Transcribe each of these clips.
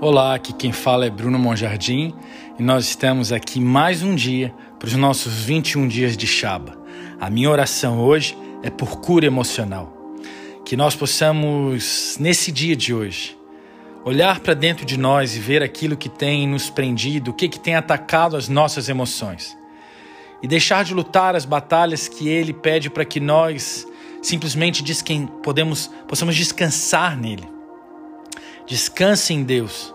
Olá, aqui quem fala é Bruno Monjardim e nós estamos aqui mais um dia para os nossos 21 dias de Shaba. A minha oração hoje é por cura emocional. Que nós possamos, nesse dia de hoje, olhar para dentro de nós e ver aquilo que tem nos prendido, o que, que tem atacado as nossas emoções. E deixar de lutar as batalhas que Ele pede para que nós simplesmente podemos, possamos descansar nele Descanse em Deus.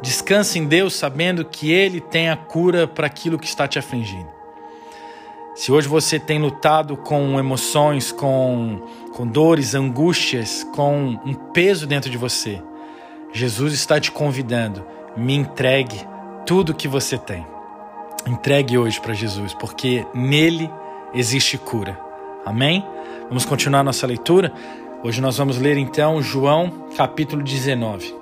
Descanse em Deus sabendo que Ele tem a cura para aquilo que está te afligindo. Se hoje você tem lutado com emoções, com, com dores, angústias, com um peso dentro de você, Jesus está te convidando. Me entregue tudo que você tem. Entregue hoje para Jesus, porque nele existe cura. Amém? Vamos continuar nossa leitura. Hoje nós vamos ler então João capítulo 19.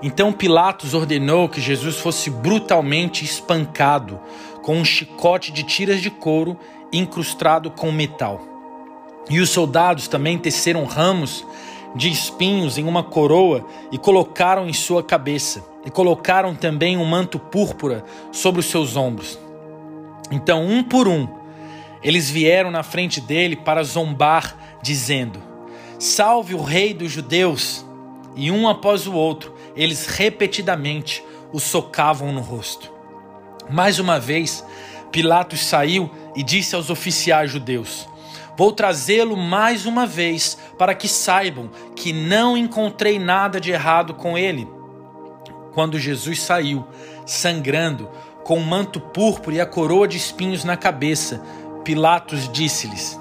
Então Pilatos ordenou que Jesus fosse brutalmente espancado com um chicote de tiras de couro incrustado com metal. E os soldados também teceram ramos de espinhos em uma coroa e colocaram em sua cabeça, e colocaram também um manto púrpura sobre os seus ombros. Então, um por um, eles vieram na frente dele para zombar, dizendo: Salve o Rei dos Judeus! E um após o outro, eles repetidamente o socavam no rosto. Mais uma vez, Pilatos saiu e disse aos oficiais judeus: Vou trazê-lo mais uma vez para que saibam que não encontrei nada de errado com ele. Quando Jesus saiu, sangrando, com o um manto púrpura e a coroa de espinhos na cabeça, Pilatos disse-lhes: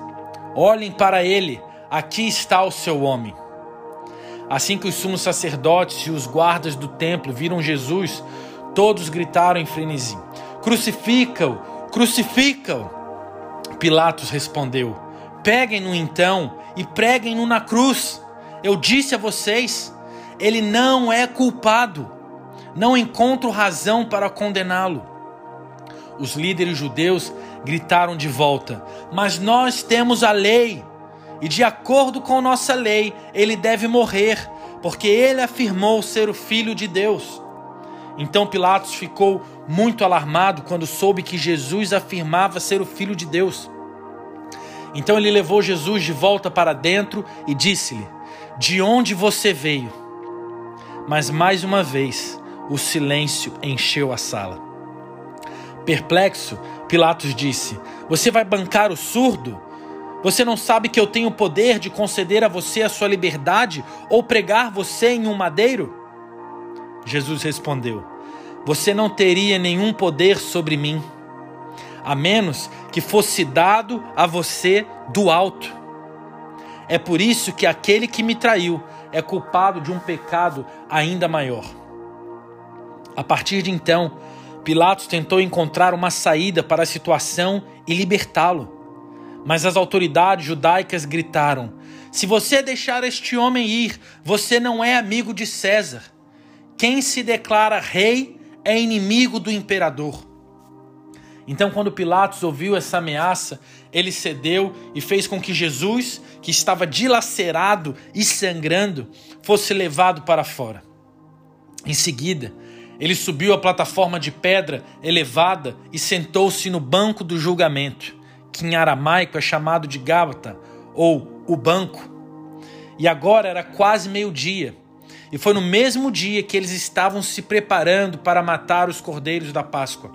Olhem para ele Aqui está o seu homem. Assim que os sumos sacerdotes e os guardas do templo viram Jesus, todos gritaram em frenesi: Crucifica-o! Crucifica-o! Pilatos respondeu: Peguem-no então e preguem-no na cruz. Eu disse a vocês, ele não é culpado. Não encontro razão para condená-lo. Os líderes judeus gritaram de volta: Mas nós temos a lei e de acordo com nossa lei, ele deve morrer, porque ele afirmou ser o filho de Deus. Então Pilatos ficou muito alarmado quando soube que Jesus afirmava ser o filho de Deus. Então ele levou Jesus de volta para dentro e disse-lhe: De onde você veio? Mas mais uma vez o silêncio encheu a sala. Perplexo, Pilatos disse: Você vai bancar o surdo? Você não sabe que eu tenho o poder de conceder a você a sua liberdade ou pregar você em um madeiro? Jesus respondeu: Você não teria nenhum poder sobre mim, a menos que fosse dado a você do alto. É por isso que aquele que me traiu é culpado de um pecado ainda maior. A partir de então, Pilatos tentou encontrar uma saída para a situação e libertá-lo. Mas as autoridades judaicas gritaram: Se você deixar este homem ir, você não é amigo de César. Quem se declara rei é inimigo do imperador. Então, quando Pilatos ouviu essa ameaça, ele cedeu e fez com que Jesus, que estava dilacerado e sangrando, fosse levado para fora. Em seguida, ele subiu a plataforma de pedra elevada e sentou-se no banco do julgamento que em aramaico é chamado de Gábata, ou o banco. E agora era quase meio-dia, e foi no mesmo dia que eles estavam se preparando para matar os cordeiros da Páscoa.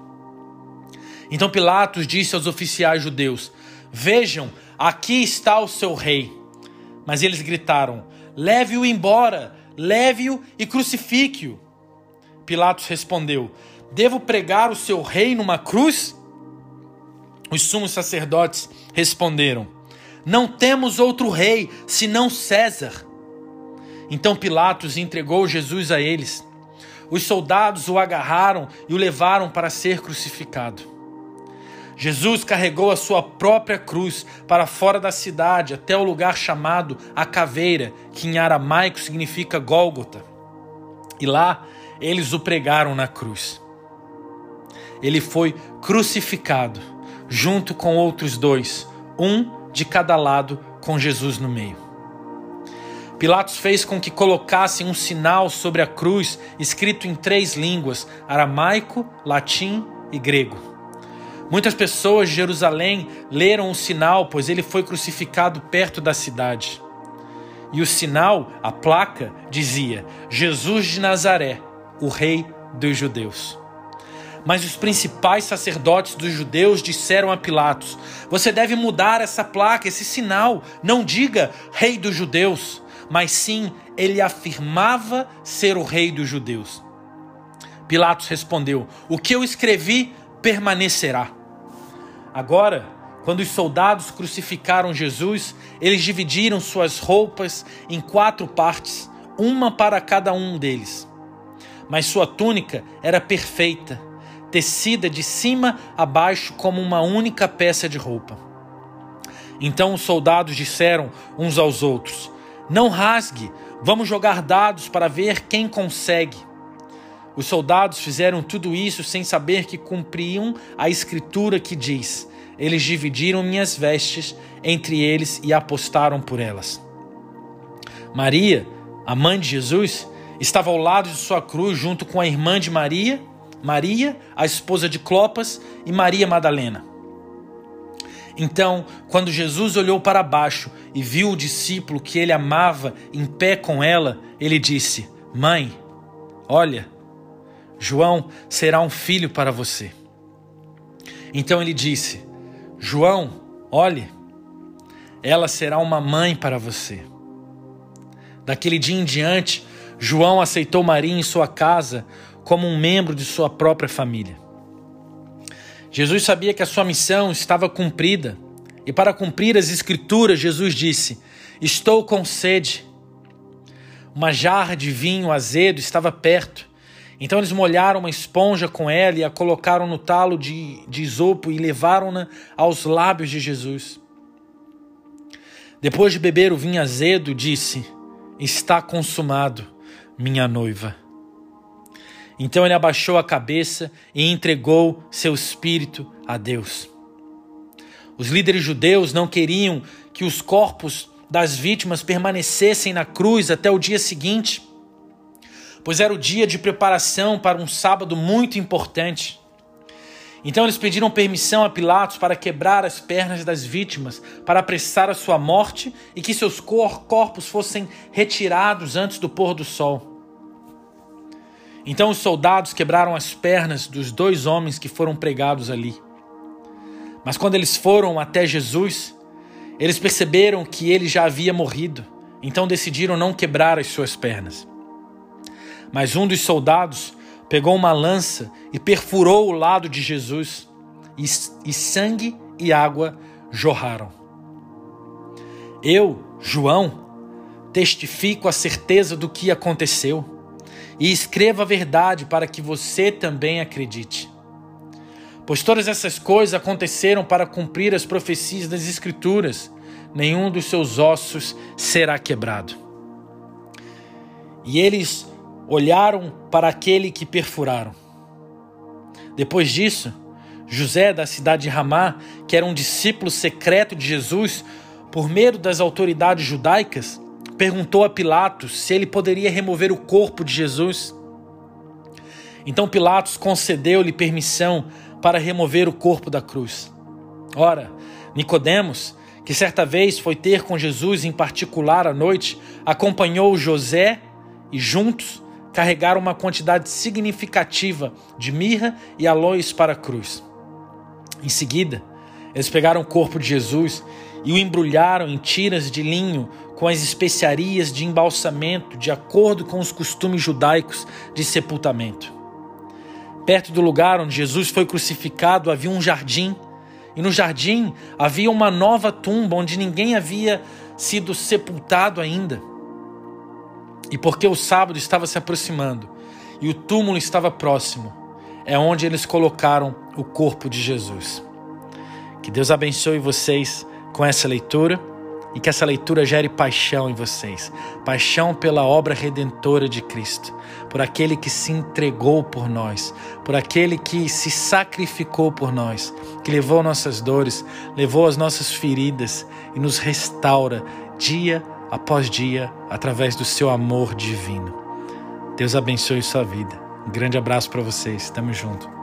Então Pilatos disse aos oficiais judeus: Vejam, aqui está o seu rei. Mas eles gritaram: Leve-o embora, leve-o e crucifique-o. Pilatos respondeu: Devo pregar o seu rei numa cruz? Os sumos sacerdotes responderam: Não temos outro rei senão César. Então Pilatos entregou Jesus a eles. Os soldados o agarraram e o levaram para ser crucificado. Jesus carregou a sua própria cruz para fora da cidade, até o lugar chamado a Caveira, que em aramaico significa Gólgota. E lá eles o pregaram na cruz. Ele foi crucificado junto com outros dois, um de cada lado, com Jesus no meio. Pilatos fez com que colocassem um sinal sobre a cruz escrito em três línguas: aramaico, latim e grego. Muitas pessoas de Jerusalém leram o sinal, pois ele foi crucificado perto da cidade. E o sinal, a placa, dizia: Jesus de Nazaré, o Rei dos Judeus. Mas os principais sacerdotes dos judeus disseram a Pilatos: Você deve mudar essa placa, esse sinal. Não diga Rei dos Judeus, mas sim ele afirmava ser o Rei dos Judeus. Pilatos respondeu: O que eu escrevi permanecerá. Agora, quando os soldados crucificaram Jesus, eles dividiram suas roupas em quatro partes, uma para cada um deles. Mas sua túnica era perfeita, tecida de cima a baixo como uma única peça de roupa. Então os soldados disseram uns aos outros: Não rasgue, vamos jogar dados para ver quem consegue. Os soldados fizeram tudo isso sem saber que cumpriam a escritura que diz: eles dividiram minhas vestes entre eles e apostaram por elas. Maria, a mãe de Jesus, estava ao lado de sua cruz junto com a irmã de Maria, Maria, a esposa de Clopas, e Maria Madalena. Então, quando Jesus olhou para baixo e viu o discípulo que ele amava em pé com ela, ele disse: Mãe, olha, João será um filho para você. Então ele disse: João, olhe, ela será uma mãe para você. Daquele dia em diante, João aceitou Maria em sua casa como um membro de sua própria família. Jesus sabia que a sua missão estava cumprida, e para cumprir as Escrituras, Jesus disse: Estou com sede. Uma jarra de vinho azedo estava perto. Então eles molharam uma esponja com ela e a colocaram no talo de, de isopo e levaram-na aos lábios de Jesus. Depois de beber o vinho azedo, disse: Está consumado, minha noiva. Então ele abaixou a cabeça e entregou seu espírito a Deus. Os líderes judeus não queriam que os corpos das vítimas permanecessem na cruz até o dia seguinte pois era o dia de preparação para um sábado muito importante. Então eles pediram permissão a Pilatos para quebrar as pernas das vítimas, para apressar a sua morte e que seus corpos fossem retirados antes do pôr do sol. Então os soldados quebraram as pernas dos dois homens que foram pregados ali. Mas quando eles foram até Jesus, eles perceberam que ele já havia morrido, então decidiram não quebrar as suas pernas. Mas um dos soldados pegou uma lança e perfurou o lado de Jesus, e, e sangue e água jorraram. Eu, João, testifico a certeza do que aconteceu e escrevo a verdade para que você também acredite. Pois todas essas coisas aconteceram para cumprir as profecias das Escrituras: nenhum dos seus ossos será quebrado. E eles olharam para aquele que perfuraram. Depois disso, José da cidade de Ramá, que era um discípulo secreto de Jesus, por medo das autoridades judaicas, perguntou a Pilatos se ele poderia remover o corpo de Jesus. Então Pilatos concedeu-lhe permissão para remover o corpo da cruz. Ora, Nicodemos, que certa vez foi ter com Jesus em particular à noite, acompanhou José e juntos carregaram uma quantidade significativa de mirra e aloes para a cruz. Em seguida, eles pegaram o corpo de Jesus e o embrulharam em tiras de linho com as especiarias de embalsamento de acordo com os costumes judaicos de sepultamento. Perto do lugar onde Jesus foi crucificado havia um jardim, e no jardim havia uma nova tumba onde ninguém havia sido sepultado ainda. E porque o sábado estava se aproximando e o túmulo estava próximo, é onde eles colocaram o corpo de Jesus. Que Deus abençoe vocês com essa leitura e que essa leitura gere paixão em vocês paixão pela obra redentora de Cristo, por aquele que se entregou por nós, por aquele que se sacrificou por nós, que levou nossas dores, levou as nossas feridas e nos restaura dia após dia, através do seu amor divino. Deus abençoe sua vida. Um grande abraço para vocês. Tamo junto.